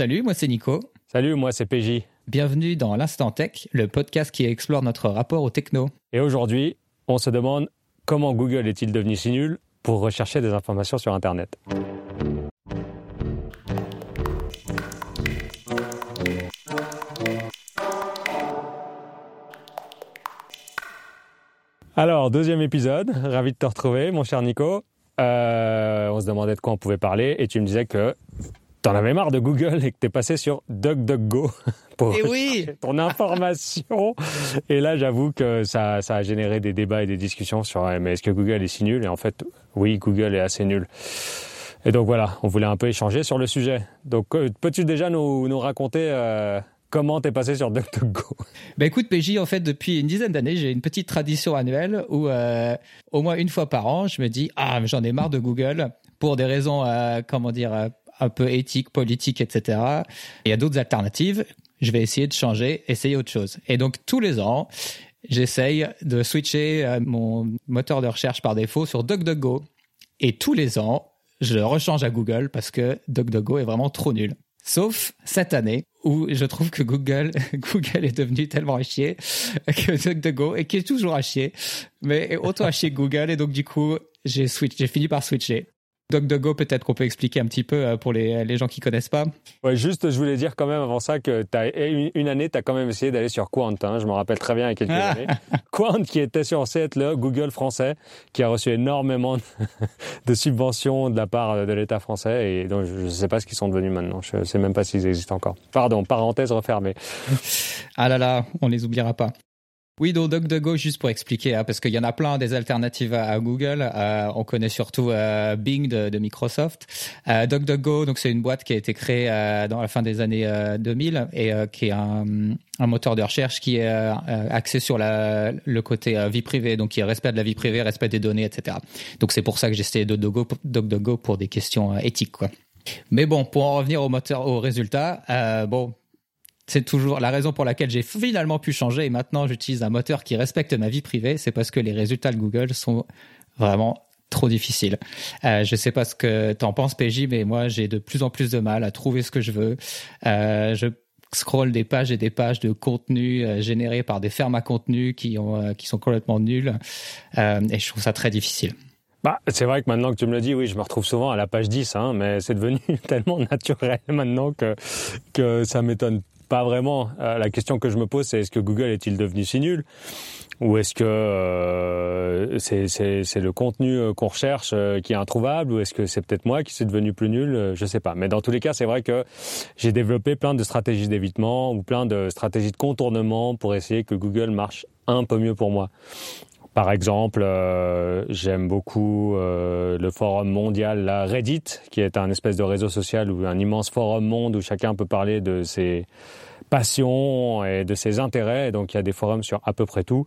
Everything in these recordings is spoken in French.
Salut, moi c'est Nico. Salut, moi c'est PJ. Bienvenue dans l'Instant Tech, le podcast qui explore notre rapport au techno. Et aujourd'hui, on se demande comment Google est-il devenu si nul pour rechercher des informations sur Internet. Alors, deuxième épisode, ravi de te retrouver, mon cher Nico. Euh, on se demandait de quoi on pouvait parler et tu me disais que t'en avais marre de Google et que t'es passé sur DuckDuckGo pour et oui ton information. Et là, j'avoue que ça, ça a généré des débats et des discussions sur mais est-ce que Google est si nul? Et en fait, oui, Google est assez nul. Et donc voilà, on voulait un peu échanger sur le sujet. Donc, euh, peux-tu déjà nous, nous raconter euh, Comment t'es passé sur DuckDuckGo? Bah écoute, PJ, en fait, depuis une dizaine d'années, j'ai une petite tradition annuelle où euh, au moins une fois par an, je me dis ah j'en ai marre de Google pour des raisons euh, comment dire euh, un peu éthiques, politiques, etc. Il y a d'autres alternatives. Je vais essayer de changer, essayer autre chose. Et donc tous les ans, j'essaye de switcher mon moteur de recherche par défaut sur DuckDuckGo. Et tous les ans, je le rechange à Google parce que DuckDuckGo est vraiment trop nul. Sauf cette année où je trouve que Google, Google est devenu tellement à chier que DuckDuckGo est toujours à chier, mais autant à chier Google et donc du coup j'ai fini par switcher. DuckDuckGo, peut-être qu'on peut expliquer un petit peu euh, pour les, les gens qui connaissent pas. Ouais, juste, je voulais dire quand même avant ça que as, une, année, tu as quand même essayé d'aller sur Quant. Hein, je me rappelle très bien il y a quelques années. Quant, qui était censé être le Google français, qui a reçu énormément de subventions de la part de l'État français. Et donc, je ne sais pas ce qu'ils sont devenus maintenant. Je ne sais même pas s'ils existent encore. Pardon, parenthèse refermée. ah là là, on les oubliera pas. Oui, donc DuckDuckGo, juste pour expliquer, hein, parce qu'il y en a plein des alternatives à, Google. Euh, on connaît surtout euh, Bing de, de Microsoft. Euh, DuckDuckGo, donc c'est une boîte qui a été créée euh, dans la fin des années 2000 et qui est un, un, moteur de recherche qui est axé sur la, le côté vie privée, donc qui est respect de la vie privée, respect des données, etc. Donc c'est pour ça que j'ai essayé DuckDuckGo, DuckDuckGo pour des questions éthiques, quoi. Mais bon, pour en revenir au moteur, au résultat, euh, bon, c'est toujours la raison pour laquelle j'ai finalement pu changer et maintenant j'utilise un moteur qui respecte ma vie privée. C'est parce que les résultats de Google sont vraiment trop difficiles. Euh, je sais pas ce que t'en penses, PJ, mais moi j'ai de plus en plus de mal à trouver ce que je veux. Euh, je scroll des pages et des pages de contenu euh, générés par des fermes à contenu euh, qui sont complètement nuls euh, et je trouve ça très difficile. Bah, c'est vrai que maintenant que tu me le dis, oui, je me retrouve souvent à la page 10, hein, mais c'est devenu tellement naturel maintenant que ça m'étonne pas vraiment. Euh, la question que je me pose, c'est est-ce que Google est-il devenu si nul? Ou est-ce que euh, c'est le contenu euh, qu'on recherche qui est introuvable? Ou est-ce que c'est peut-être moi qui suis devenu plus nul? Je sais pas. Mais dans tous les cas, c'est vrai que j'ai développé plein de stratégies d'évitement ou plein de stratégies de contournement pour essayer que Google marche un peu mieux pour moi. Par exemple, euh, j'aime beaucoup euh, le forum mondial, la Reddit, qui est un espèce de réseau social ou un immense forum monde où chacun peut parler de ses passions et de ses intérêts. Donc, il y a des forums sur à peu près tout.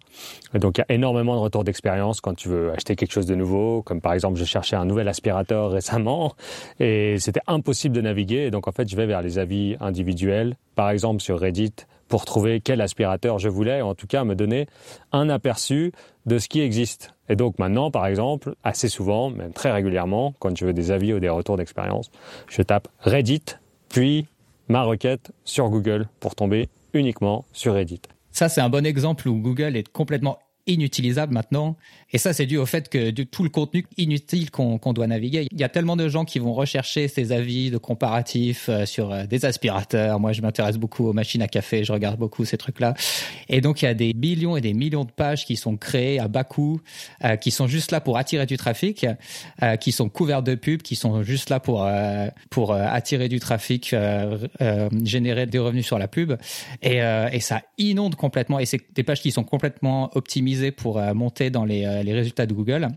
Donc, il y a énormément de retours d'expérience quand tu veux acheter quelque chose de nouveau. Comme par exemple, je cherchais un nouvel aspirateur récemment et c'était impossible de naviguer. Et donc, en fait, je vais vers les avis individuels. Par exemple, sur Reddit, pour trouver quel aspirateur je voulais, en tout cas me donner un aperçu de ce qui existe. Et donc maintenant, par exemple, assez souvent, même très régulièrement, quand je veux des avis ou des retours d'expérience, je tape Reddit, puis ma requête sur Google pour tomber uniquement sur Reddit. Ça, c'est un bon exemple où Google est complètement inutilisable maintenant. Et ça, c'est dû au fait que de tout le contenu inutile qu'on doit naviguer, il y a tellement de gens qui vont rechercher ces avis de comparatifs euh, sur euh, des aspirateurs. Moi, je m'intéresse beaucoup aux machines à café, je regarde beaucoup ces trucs-là. Et donc, il y a des millions et des millions de pages qui sont créées à bas coût, euh, qui sont juste là pour attirer du trafic, euh, qui sont couvertes de pubs, qui sont juste là pour euh, pour attirer du trafic, générer des revenus sur la pub. Et, et ça inonde complètement. Et c'est des pages qui sont complètement optimisées pour euh, monter dans euh, les, résultats de Google.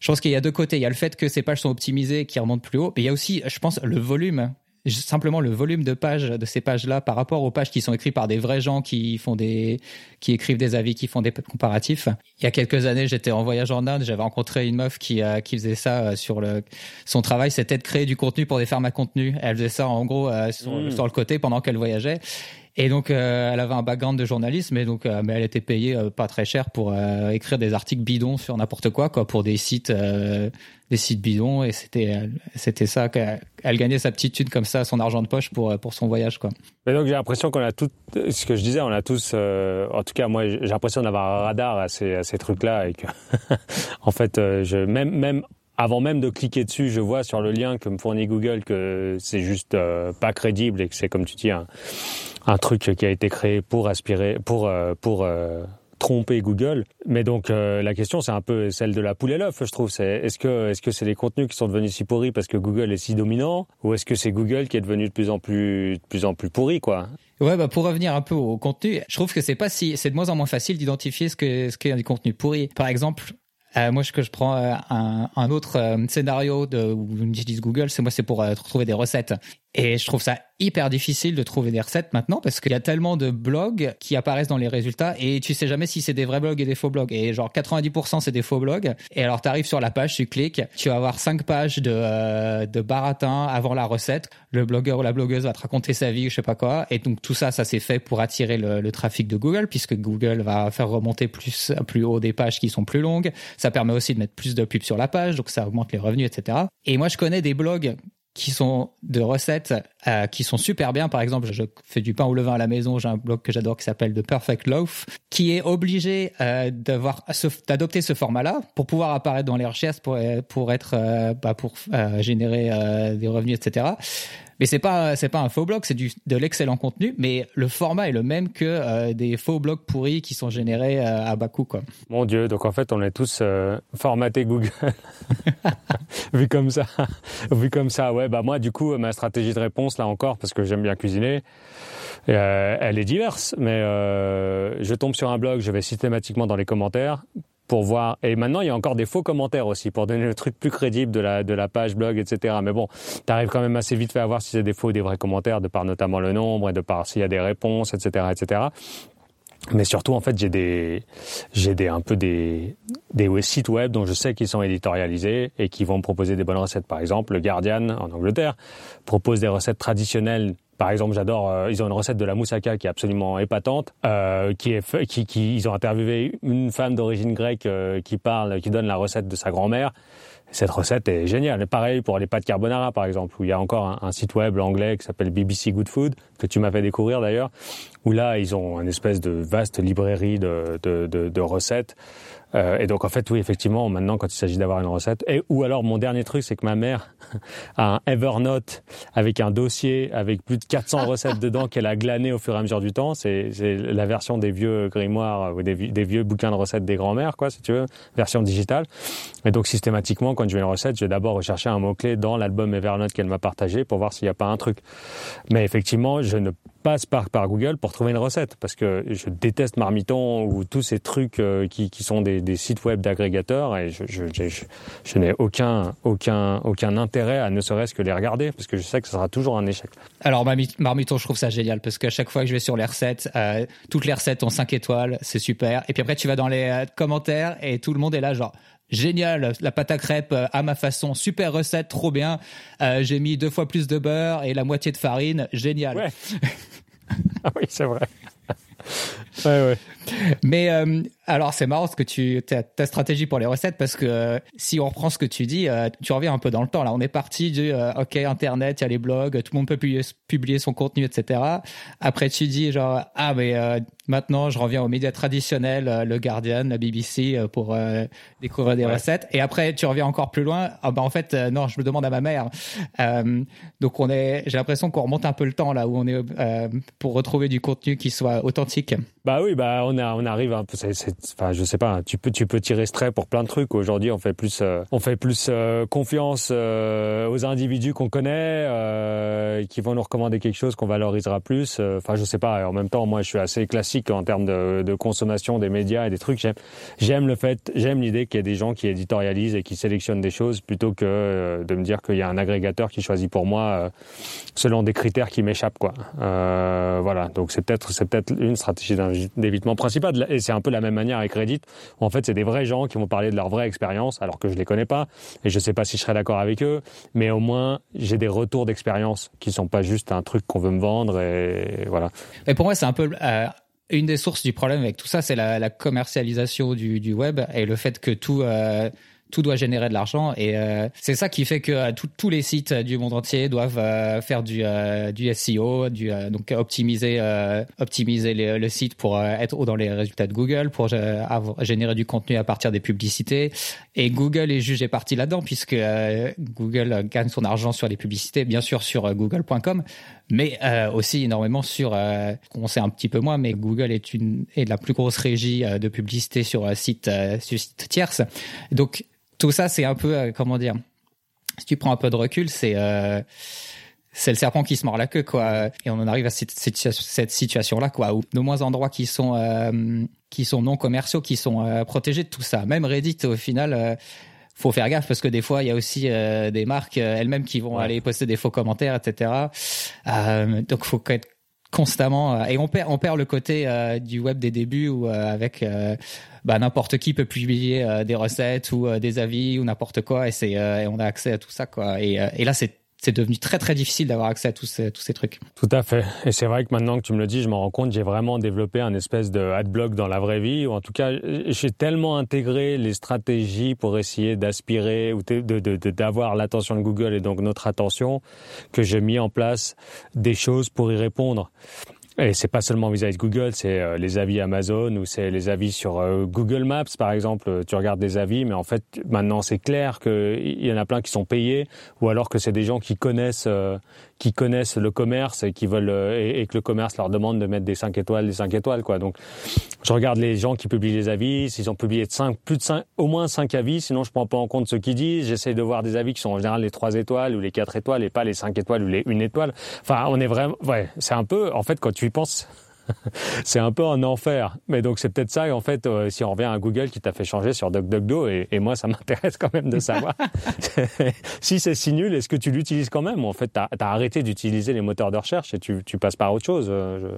Je pense qu'il y a deux côtés. Il y a le fait que ces pages sont optimisées, qui remontent plus haut, mais il y a aussi, je pense, le volume simplement le volume de pages de ces pages-là par rapport aux pages qui sont écrites par des vrais gens qui font des qui écrivent des avis, qui font des comparatifs. Il y a quelques années, j'étais en voyage en Inde, j'avais rencontré une meuf qui euh, qui faisait ça sur le son travail, c'était de créer du contenu pour des fermes à contenu. Elle faisait ça en gros sur, mmh. sur le côté pendant qu'elle voyageait Et donc, euh, elle avait un background de journalisme, et donc, euh, mais elle était payée euh, pas très cher pour écrire des articles bidons sur n'importe quoi, quoi, pour des sites, des sites bidons. Et c'était, c'était ça qu'elle gagnait sa petite thune comme ça, son argent de poche pour pour son voyage, quoi. Mais donc, j'ai l'impression qu'on a tout, ce que je disais, on a tous, en tout cas, moi, j'ai l'impression d'avoir un radar à ces, à ces trucs-là, et que, en fait, je, même, même avant même de cliquer dessus, je vois sur le lien que me fournit Google que c'est juste pas crédible et que c'est comme tu dis un, un truc qui a été créé pour aspirer, pour euh, euh, tromper Google. Mais donc euh, la question c'est un peu celle de la poule et l'œuf, je trouve. Est-ce que c'est les contenus qui sont devenus si pourris parce que Google est si dominant, ou est-ce que c'est Google qui est devenu de plus en plus pourri, quoi? Ouais, bah pour revenir un peu au contenu, je trouve que c'est pas si c'est de moins en moins facile d'identifier ce que ce qu'est du contenu pourri. Par exemple, euh, moi, ce que je prends un, un, autre scénario de, où j'utilise Google, c'est moi, c'est pour trouver des recettes. Et je trouve ça hyper difficile de trouver des recettes maintenant parce qu'il y a tellement de blogs qui apparaissent dans les résultats et tu sais jamais si c'est des vrais blogs et des faux blogs. Et genre 90% c'est des faux blogs. Et alors tu arrives sur la page, tu cliques, tu vas avoir cinq pages de, euh, de baratin avant la recette. Le blogueur ou la blogueuse va te raconter sa vie, je sais pas quoi. Et donc tout ça, ça c'est fait pour attirer le, le, trafic de Google puisque Google va faire remonter plus, plus haut des pages qui sont plus longues. Ça permet aussi de mettre plus de pubs sur la page, donc ça augmente les revenus, etc. Et moi je connais des blogs qui sont de recettes euh, qui sont super bien. Par exemple, je fais du pain au levain à la maison. J'ai un blog que j'adore qui s'appelle The Perfect Loaf, qui est obligé euh, d'avoir d'adopter ce format-là pour pouvoir apparaître dans les recherches pour pour être euh, bah, pour euh, générer des revenus, etc. Mais c'est pas c'est pas un faux blog, c'est du de l'excellent contenu, mais le format est le même que euh, des faux blogs pourris qui sont générés euh, à bas coût quoi. Mon dieu, donc en fait on est tous euh, formatés Google. vu comme ça. vu comme ça, ouais, bah moi du coup ma stratégie de réponse là encore parce que j'aime bien cuisiner, elle est diverse, mais je tombe sur un blog, je vais systématiquement dans les commentaires pour voir. Et maintenant, il y a encore des faux commentaires aussi pour donner le truc plus crédible de la, de la page blog, etc. Mais bon, tu arrives quand même assez vite à voir si c'est des faux ou des vrais commentaires, de par notamment le nombre et de par s'il y a des réponses, etc., etc. Mais surtout, en fait, j'ai des, j'ai des, un peu des, des sites web dont je sais qu'ils sont éditorialisés et qui vont me proposer des bonnes recettes. Par exemple, le Guardian en Angleterre propose des recettes traditionnelles par exemple, j'adore. Euh, ils ont une recette de la moussaka qui est absolument épatante. Euh, qui est, qui, qui, ils ont interviewé une femme d'origine grecque euh, qui parle, qui donne la recette de sa grand-mère. Cette recette est géniale. Pareil pour les pâtes carbonara, par exemple, où il y a encore un, un site web anglais qui s'appelle BBC Good Food, que tu m'as fait découvrir d'ailleurs, où là, ils ont une espèce de vaste librairie de, de, de, de recettes. Euh, et donc en fait oui effectivement maintenant quand il s'agit d'avoir une recette et ou alors mon dernier truc c'est que ma mère a un Evernote avec un dossier avec plus de 400 recettes dedans qu'elle a glané au fur et à mesure du temps. C'est la version des vieux grimoires ou des, des vieux bouquins de recettes des grands-mères quoi si tu veux version digitale. Et donc systématiquement quand je veux une recette je vais d'abord rechercher un mot clé dans l'album Evernote qu'elle m'a partagé pour voir s'il n'y a pas un truc. Mais effectivement je ne passe par, Google pour trouver une recette parce que je déteste Marmiton ou tous ces trucs euh, qui, qui sont des, sites web d'agrégateurs et je n'ai aucun, aucun, aucun intérêt à ne serait-ce que les regarder parce que je sais que ce sera toujours un échec. Alors Marmiton, je trouve ça génial parce qu'à chaque fois que je vais sur les recettes, euh, toutes les recettes ont 5 étoiles, c'est super. Et puis après tu vas dans les euh, commentaires et tout le monde est là genre génial, la pâte à crêpes euh, à ma façon, super recette, trop bien. Euh, j'ai mis deux fois plus de beurre et la moitié de farine, génial. Ouais. ah oui, c'est vrai. ouais, ouais. Mais euh, alors c'est marrant ce que tu ta, ta stratégie pour les recettes parce que euh, si on reprend ce que tu dis, euh, tu reviens un peu dans le temps. Là, on est parti du euh, ok internet, il y a les blogs, tout le monde peut publier, publier son contenu, etc. Après tu dis genre ah mais euh, maintenant je reviens aux médias traditionnels, le Guardian, la BBC pour découvrir des ouais. recettes. Et après tu reviens encore plus loin. Ah bah en fait non, je me demande à ma mère. donc on est, j'ai l'impression qu'on remonte un peu le temps là où on est pour retrouver du contenu qui soit authentique. Bah oui, bah on a, on arrive un peu. C'est, enfin, je sais pas. Tu peux, tu peux tirer ce trait pour plein de trucs. Aujourd'hui, on fait plus, euh, on fait plus euh, confiance euh, aux individus qu'on connaît, qui vont nous recommander quelque chose qu'on valorisera plus. Enfin, je sais pas. En même temps, moi, je suis assez classique en termes de, consommation des médias et des trucs. J'aime, le fait, j'aime l'idée qu'il y ait des gens qui éditorialisent et qui sélectionnent des choses plutôt que de me dire qu'il y a un agrégateur qui choisit pour moi selon des critères qui m'échappent, quoi. voilà. Donc c'est peut-être, c'est peut-être une stratégie d'évitement principal. Et c'est un peu la même manière avec Reddit, en fait c'est des vrais gens qui vont parler de leur vraie expérience, alors que je les connais pas, et je sais pas si je serais d'accord avec eux, mais au moins j'ai des retours d'expérience qui sont pas juste un truc qu'on veut me vendre, et voilà. Et pour moi c'est un peu... Euh, une des sources du problème avec tout ça, c'est la, commercialisation du, du, web et le fait que tout, euh, tout doit générer de l'argent et euh, c'est ça qui fait que euh, tous les sites du monde entier doivent euh, faire du, du SEO, du, donc optimiser, optimiser le site pour être dans les résultats de Google, pour générer du contenu à partir des publicités. Et Google est jugé parti là-dedans puisque Google gagne son argent sur les publicités, bien sûr sur google.com, mais aussi énormément sur, on sait un petit peu moins, mais Google est une est la plus grosse régie de publicité sur site sur site tierce. Donc tout ça, c'est un peu, euh, comment dire, si tu prends un peu de recul, c'est euh, c'est le serpent qui se mord la queue, quoi. Et on en arrive à cette, cette situation-là, quoi, où de moins endroits qui sont euh, qui sont non commerciaux, qui sont protégés de tout ça. Même Reddit, au final. faut faire gaffe parce que des fois il y a aussi des marques elles-mêmes qui vont aller poster des faux commentaires etc donc faut être constamment et on perd on perd le côté du web des débuts où avec bah, n'importe qui peut publier euh, des recettes ou euh, des avis ou n'importe quoi et c'est euh, on a accès à tout ça quoi. Et, et là c'est c'est devenu très très difficile d'avoir accès à tous ces, tous ces trucs. Tout à fait. Et c'est vrai que maintenant que tu me le dis, je me rends compte, j'ai vraiment développé un espèce de adblock dans la vraie vie. Ou en tout cas, j'ai tellement intégré les stratégies pour essayer d'aspirer ou d'avoir l'attention de Google et donc notre attention que j'ai mis en place des choses pour y répondre. Et c'est pas seulement vis-à-vis de Google, c'est euh, les avis Amazon ou c'est les avis sur euh, Google Maps, par exemple. Tu regardes des avis, mais en fait, maintenant, c'est clair qu'il y en a plein qui sont payés ou alors que c'est des gens qui connaissent, euh, qui connaissent le commerce et qui veulent, et, que le commerce leur demande de mettre des 5 étoiles, des 5 étoiles, quoi. Donc, je regarde les gens qui publient les avis, s'ils ont publié 5, plus de 5, au moins 5 avis, sinon je prends pas en compte ce qu'ils disent. J'essaie de voir des avis qui sont en général les 3 étoiles ou les 4 étoiles et pas les 5 étoiles ou les 1 étoile. Enfin, on est vraiment, ouais, c'est un peu, en fait, quand tu pense, c'est un peu un enfer. Mais donc c'est peut-être ça, en fait, euh, si on revient à Google qui t'a fait changer sur DuckDuckGo, et, et moi ça m'intéresse quand même de savoir. si c'est si nul, est-ce que tu l'utilises quand même? En fait, tu as, arrêté d'utiliser les moteurs de recherche et tu, tu passes par autre chose. Euh,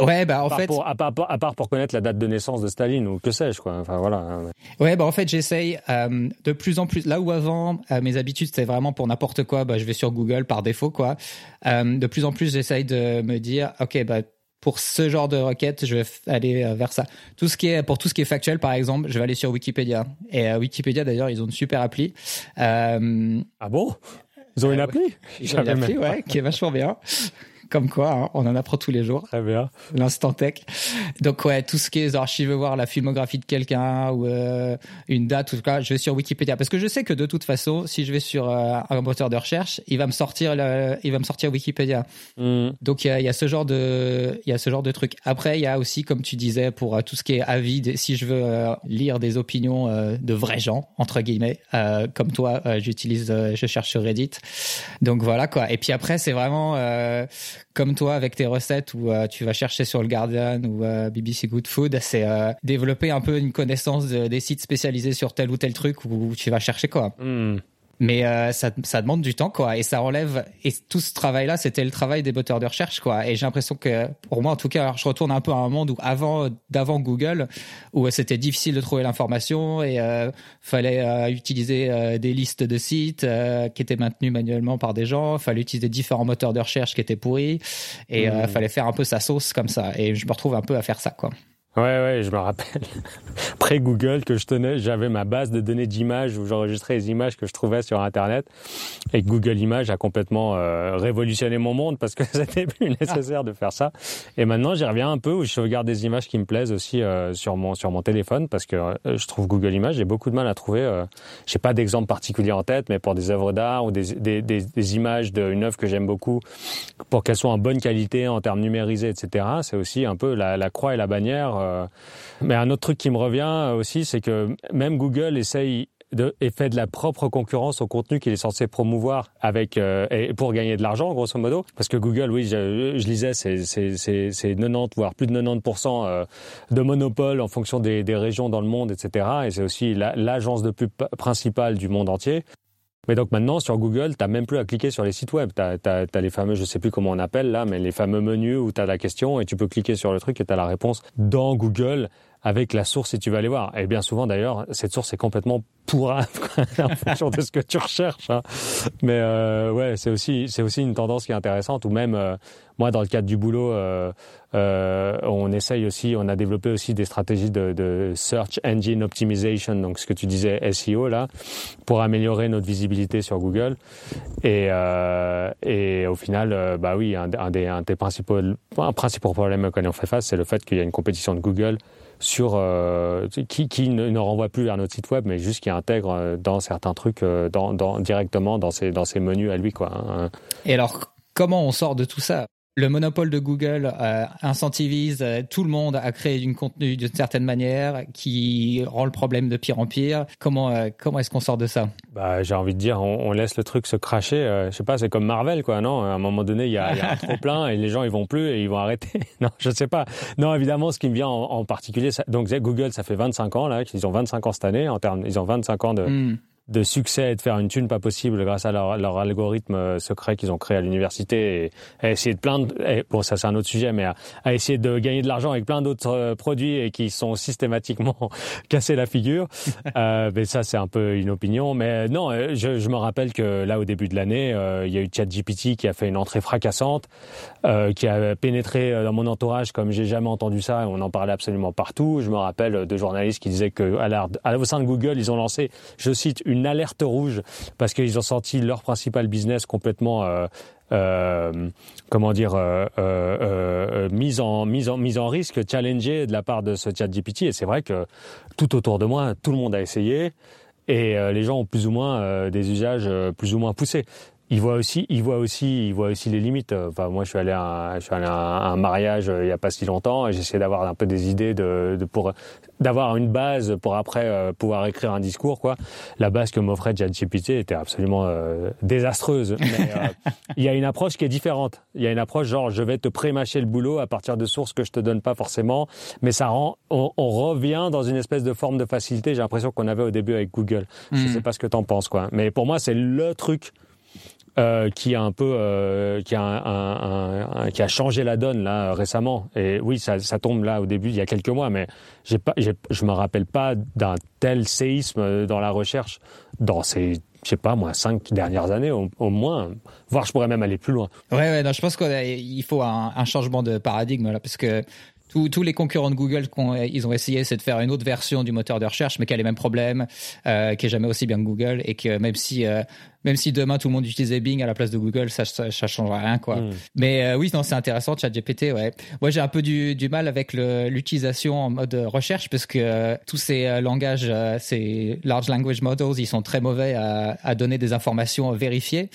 ouais, bah en fait, à, part, à, part, pour connaître la date de naissance de Staline ou que sais-je quoi. Enfin voilà. Ouais, bah en fait j'essaye euh, de plus en plus. Là où avant mes habitudes c'était vraiment pour n'importe quoi, bah je vais sur Google par défaut quoi. de plus en plus j'essaye de me dire, ok bah pour ce genre de requête, je vais aller euh, vers ça. Tout ce qui est pour tout ce qui est factuel, par exemple, je vais aller sur Wikipédia. Et euh, Wikipédia, d'ailleurs, ils ont une super appli. Euh, ah bon? Ils ont une appli? Ils ont une appli, ouais, qui est vachement bien. Comme quoi, hein, on en apprend tous les jours. Très bien. L'instant tech. Donc ouais, tout ce qui est genre, si je veux voir la filmographie de quelqu'un ou euh, une date, tout cas, je vais sur Wikipédia parce que je sais que de toute façon, si je vais sur euh, un moteur de recherche, il va me sortir, le, il va me sortir Wikipédia. Mm. Donc il y a, y a, ce genre de, il y a ce genre de truc. Après, il y a aussi, comme tu disais, pour euh, tout ce qui est avis, si je veux lire des opinions de vrais gens entre guillemets, comme toi, j'utilise, je cherche sur Reddit. Donc voilà quoi. Et puis après, c'est vraiment comme toi avec tes recettes où euh, tu vas chercher sur le Guardian ou euh, BBC Good Food, c'est euh, développer un peu une connaissance des sites spécialisés sur tel ou tel truc où tu vas chercher quoi. Hmm mais euh, ça, ça demande du temps quoi. Et ça enlève et tout ce travail là c'était le travail des moteurs de recherche quoi. Et j'ai l'impression que pour moi en tout cas je retourne un peu à un monde où avant d'avant Google où c'était difficile de trouver l'information et euh, fallait euh, utiliser euh, des listes de sites qui étaient maintenues manuellement par des gens. Fallait utiliser différents moteurs de recherche qui étaient pourris. Et mmh. fallait faire un peu sa sauce comme ça. Et je me retrouve un peu à faire ça quoi Ouais, ouais, je me rappelle. Après Google, que je tenais, j'avais ma base de données d'images où j'enregistrais les images que je trouvais sur Internet. Et Google Images a complètement euh, révolutionné mon monde parce que c'était plus nécessaire de faire ça. Et maintenant, j'y reviens un peu où je sauvegarde des images qui me plaisent aussi euh, sur mon sur mon téléphone parce que euh, je trouve Google Images, j'ai beaucoup de mal à trouver. Euh, j'ai pas d'exemple particulier en tête, mais pour des œuvres d'art ou des, des, des, des images d'une œuvre que j'aime beaucoup, pour qu'elles soient en bonne qualité en termes numérisés, etc. C'est aussi un peu la, la croix et la bannière euh, mais un autre truc qui me revient aussi, c'est que même Google essaye de, et fait de la propre concurrence au contenu qu'il est censé promouvoir avec euh, et pour gagner de l'argent grosso modo. Parce que Google oui je, je lisais c'est c'est c'est 90 voire plus de 90 euh, de monopole en fonction des, des régions dans le monde etc et c'est aussi l'agence de pub principale du monde entier mais donc maintenant, sur Google, tu n'as même plus à cliquer sur les sites web. Tu as, les fameux, je sais plus comment on appelle là, mais les fameux menus où tu as la question et tu peux cliquer sur le truc et tu as la réponse dans Google avec la source si tu vas aller voir. Et bien souvent d'ailleurs, cette source est complètement pourrave en fonction de ce que tu recherches. Hein. Mais euh, ouais, c'est aussi c'est aussi une tendance qui est intéressante. Ou même euh, moi, dans le cadre du boulot, euh, euh, on essaye aussi, on a développé aussi des stratégies de, search engine optimization, donc ce que tu disais SEO là, pour améliorer notre visibilité sur Google. Et, euh, au final, bah oui, un, des, principaux, un principal problème auquel on fait face, c'est le fait qu'il y a une compétition de Google sur qui, ne, ne, renvoie plus vers notre site web, mais juste qui intègre dans certains trucs directement dans ses, dans ses menus à lui. Quoi, hein. Et alors, comment on sort de tout ça? Le monopole de Google euh, incentivise euh, tout le monde à créer du contenu d'une certaine manière qui rend le problème de pire en pire. Comment euh, comment est-ce qu'on sort de ça? Bah j'ai envie de dire on, on, laisse le truc se cracher. Euh, je sais pas, c'est comme Marvel quoi, non? À un moment donné il y a, y a un trop plein et les gens ils vont plus et ils vont arrêter. non, je sais pas. Non évidemment ce qui me vient en, en particulier, ça, donc Google ça fait 25 ans là, ils ont 25 ans cette année en termes, ils ont 25 ans de mm de succès et de faire une thune pas possible grâce à leur, leur algorithme euh, secret qu'ils ont créé à l'université et à essayer de plein de, bon ça c'est un autre sujet mais à, essayer de gagner de l'argent avec plein d'autres euh, produits et qui sont systématiquement cassés la figure. Euh, mais ça c'est un peu une opinion. Mais non euh, je, je me rappelle que là au début de l'année euh, il y a eu ChatGPT qui a fait une entrée fracassante euh, qui a pénétré dans mon entourage comme j'ai jamais entendu ça et on en parlait absolument partout. Je me rappelle de journalistes qui disaient que à, à, au sein de Google ils ont lancé je cite une une alerte rouge parce qu'ils ont senti leur principal business complètement euh, euh, comment dire euh, euh, euh, mise en en en risque, challengé de la part de ce chat GPT. Et c'est vrai que tout autour de moi, tout le monde a essayé et les gens ont plus ou moins des usages plus ou moins poussés il voit aussi, il voit aussi, il voit aussi les limites. Enfin, moi, je suis allé à un, je suis allé à un, mariage euh, il y a pas si longtemps et j'essaie d'avoir un peu des idées de, de pour d'avoir une base pour après euh, pouvoir écrire un discours. Quoi. La base que m'offrait ChatGPT était absolument euh, désastreuse. Mais euh, il y a une approche qui est différente. Il y a une approche genre je vais te prémâcher le boulot à partir de sources que je te donne pas forcément, mais ça rend, on, on revient dans une espèce de forme de facilité. J'ai l'impression qu'on avait au début avec Google. Mm. Je sais pas ce que t'en penses, quoi. Mais pour moi, c'est le truc euh, qui a un peu, euh, qui, a un, un, un, qui a changé la donne là récemment. Et oui, ça, ça, tombe là au début, il y a quelques mois, mais j'ai pas, je me rappelle pas d'un tel séisme dans la recherche dans ces je sais pas moi, cinq dernières années au, moins, voire je pourrais même aller plus loin. Ouais, ouais, non, je pense qu'il faut un, un, changement de paradigme là, parce que tous, les concurrents de Google, ils ont essayé, c'est de faire une autre version du moteur de recherche, mais qui a les mêmes problèmes, euh, qui est jamais aussi bien que Google, et que même si euh, même si demain tout le monde utilisait Bing à la place de Google, ça ça, ça changerait rien quoi. Mm. Mais euh, oui, non, c'est intéressant ChatGPT, ouais. Moi, j'ai un peu du, du mal avec l'utilisation en mode recherche parce que euh, tous ces euh, langages, euh, ces large language models, ils sont très mauvais à, à donner des informations vérifiées.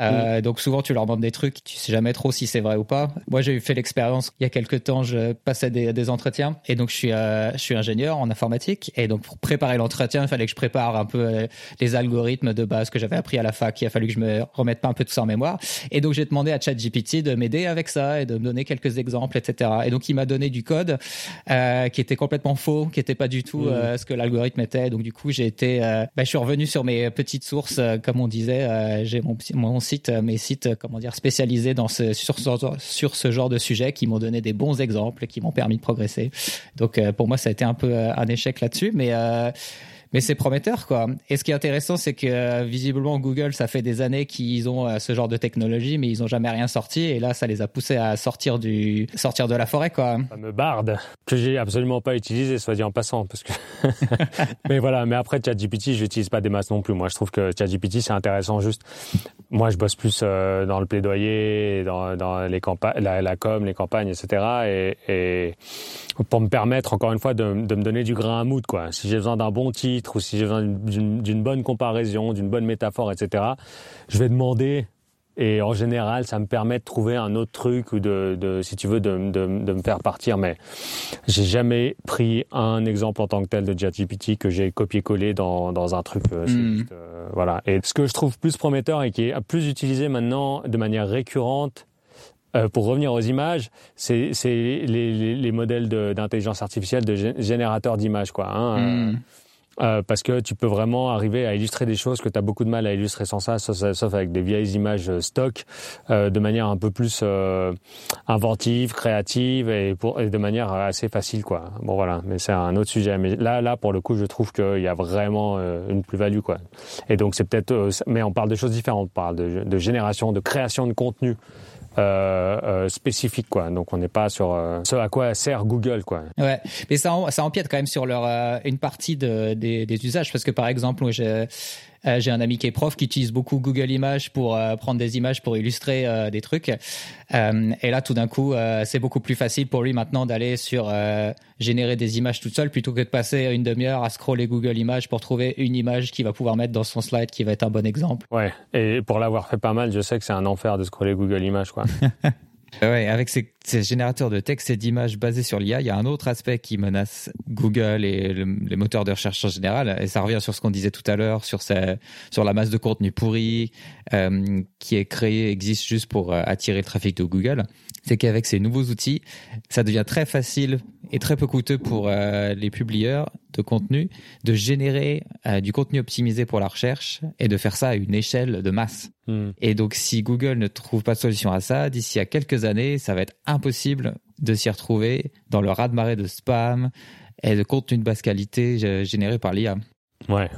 Euh, mm. Donc souvent, tu leur demandes des trucs, tu sais jamais trop si c'est vrai ou pas. Moi, j'ai fait l'expérience il y a quelques temps, je passais des, des entretiens et donc je suis je suis ingénieur en informatique et donc pour préparer l'entretien, il fallait que je prépare un peu les algorithmes de base que j'avais appris à la fac. Il a fallu que je me remette pas un peu tout ça en mémoire. Et donc j'ai demandé à ChatGPT de m'aider avec ça et de me donner quelques exemples, etc. Et donc il m'a donné du code euh, qui était complètement faux, qui était pas du tout mmh. euh, ce que l'algorithme était. Donc du coup j'ai été, euh, bah, je suis revenu sur mes petites sources, comme on disait. J'ai mon, mon site, mes sites, comment dire, spécialisés dans ce, sur, sur ce genre de sujet qui m'ont donné des bons exemples, qui m'ont permis de progresser. Donc pour moi ça a été un peu un échec là-dessus, mais mais c'est prometteur quoi. Et ce qui est intéressant, c'est que euh, visiblement Google, ça fait des années qu'ils ont euh, ce genre de technologie, mais ils ont jamais rien sorti. Et là, ça les a poussés à sortir du sortir de la forêt quoi. Ça me barde que j'ai absolument pas utilisé, soit dit en passant, parce que. mais voilà. Mais après ChatGPT, je n'utilise pas des masses non plus. Moi, je trouve que ChatGPT c'est intéressant juste. Moi, je bosse plus euh, dans le plaidoyer, dans, dans les campagnes, la, la, com, les campagnes, etc. Et, et pour me permettre encore une fois de, de me donner du grain à moudre quoi. Si j'ai besoin d'un bon titre ou si j'ai besoin d'une bonne comparaison, d'une bonne métaphore, etc., je vais demander. Et en général, ça me permet de trouver un autre truc ou de, de si tu veux, de, de, de, me faire partir. Mais j'ai jamais pris un exemple en tant que tel de ChatGPT que j'ai copié-collé dans, dans un truc. Euh, mm. euh, voilà. Et ce que je trouve plus prometteur et qui est plus utilisé maintenant de manière récurrente, euh, pour revenir aux images, c'est les, les, les, modèles d'intelligence artificielle de générateurs d'images, quoi. Hein, mm. Euh, parce que tu peux vraiment arriver à illustrer des choses que tu as beaucoup de mal à illustrer sans ça, sauf, avec des vieilles images euh, stock, euh, de manière un peu plus euh, inventive, créative et, pour, et, de manière assez facile, quoi. Bon voilà, mais c'est un autre sujet. Mais là, là, pour le coup, je trouve qu'il y a vraiment euh, une plus-value, quoi. Et donc c'est peut-être, euh, mais on parle de choses différentes. On parle de génération, de création de contenu. Euh, euh, spécifique quoi. Donc on n'est pas sur euh, ce à quoi sert Google quoi. Ouais. Mais ça ça empiète quand même sur leur une partie de, des, des usages. Parce que par exemple moi j'ai euh, j'ai un ami qui est prof qui utilise beaucoup Google Images pour euh, prendre des images pour illustrer euh, des trucs. Et là, tout d'un coup, c'est beaucoup plus facile pour lui maintenant d'aller sur générer des images toute seule plutôt que de passer une demi-heure à scroller Google Images pour trouver une image qu'il va pouvoir mettre dans son slide qui va être un bon exemple. Ouais. Et pour l'avoir fait pas mal, je sais que c'est un enfer de scroller Google Images, quoi. Ouais, avec ces, générateurs de texte et d'images basés sur l'IA, il y a un autre aspect qui menace Google et le, les moteurs de recherche en général. Et ça revient sur ce qu'on disait tout à l'heure, sur, la masse de contenu pourri euh, qui est créé, existe juste pour euh, attirer le trafic de Google. C'est qu'avec ces nouveaux outils, ça devient très facile et très peu coûteux pour euh, les publieurs de contenu de générer euh, du contenu optimisé pour la recherche et de faire ça à une échelle de masse. Mm. Et donc, si Google ne trouve pas de solution à ça, d'ici à quelques années, ça va être impossible de s'y retrouver dans le raz-de-marée de spam et de contenu de basse qualité généré par l'IA. Ouais.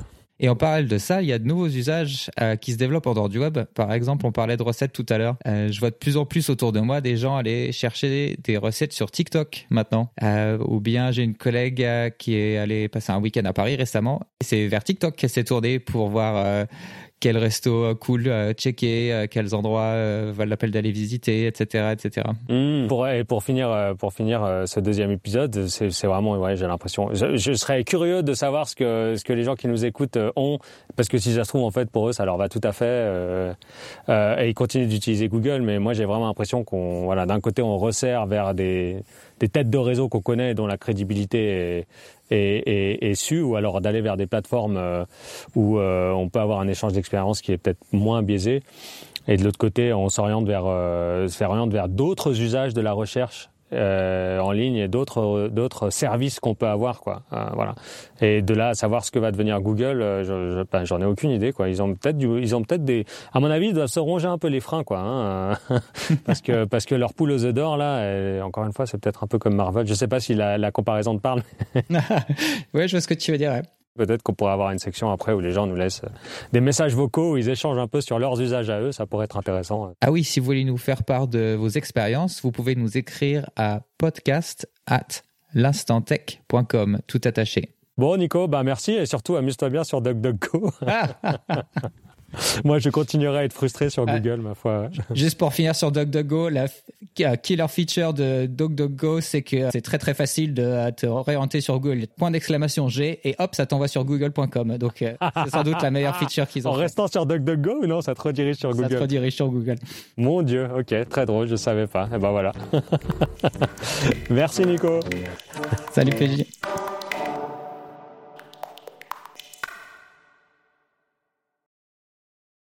Et en parallèle de ça, il y a de nouveaux usages euh, qui se développent en dehors du web. Par exemple, on parlait de recettes tout à l'heure. Euh, je vois de plus en plus autour de moi des gens aller chercher des recettes sur TikTok maintenant. Euh, ou bien j'ai une collègue qui est allée passer un week-end à Paris récemment. C'est vers TikTok qu'elle s'est tournée pour voir euh, quel resto cool euh, checker, euh, quels endroits euh, valent la peine d'aller visiter, etc., etc. Mmh, pour, et pour finir, euh, pour finir euh, ce deuxième épisode, c'est vraiment, ouais, j'ai l'impression. Je, serais curieux de savoir ce que ce que les gens qui nous écoutent euh, ont, parce que si ça se trouve en fait pour eux, ça leur va tout à fait, euh, et ils continuent d'utiliser Google. Mais moi, j'ai vraiment l'impression qu'on, voilà, d'un côté, on resserre vers des des têtes de réseau qu'on connaît dont la crédibilité est, est, est su, ou alors d'aller vers des plateformes euh, où euh, on peut avoir un échange d'expérience qui est peut-être moins biaisé. Et de l'autre côté, on s'oriente vers, euh, vers d'autres usages de la recherche euh, en ligne et d'autres d'autres services qu'on peut avoir quoi. Euh, voilà. Et de là à savoir ce que va devenir Google euh, je, je, ben, j'en ai aucune idée quoi. Ils ont peut-être ils ont peut-être des à mon avis ils doivent se ronger un peu les freins quoi hein, parce que parce que leur poule aux œufs d'or là encore une fois c'est peut-être un peu comme Marvel. Je sais pas si la, la comparaison te parle. Ouais je vois ce que tu veux dire. Peut-être qu'on pourrait avoir une section après où les gens nous laissent des messages vocaux où ils échangent un peu sur leurs usages à eux. Ça pourrait être intéressant. Ah oui, si vous voulez nous faire part de vos expériences, vous pouvez nous écrire à podcast at l'instantech.com, tout attaché. Bon, Nico, bah merci et surtout amuse-toi bien sur DuckDuckGo. Moi, je continuerai à être frustré sur Google, ma foi. Juste pour finir sur DuckDuckGo, la killer feature de DuckDuckGo, c'est que c'est très très facile de te orienter sur Google. Point d'exclamation G et hop, ça t'envoie sur google.com. Donc, c'est sans doute la meilleure feature qu'ils ont. En fait. restant sur DuckDuckGo ou non, ça te redirige sur Google Ça te redirige sur Google. Mon Dieu, ok, très drôle, je savais pas. Et ben voilà. Merci Nico. Salut PJ.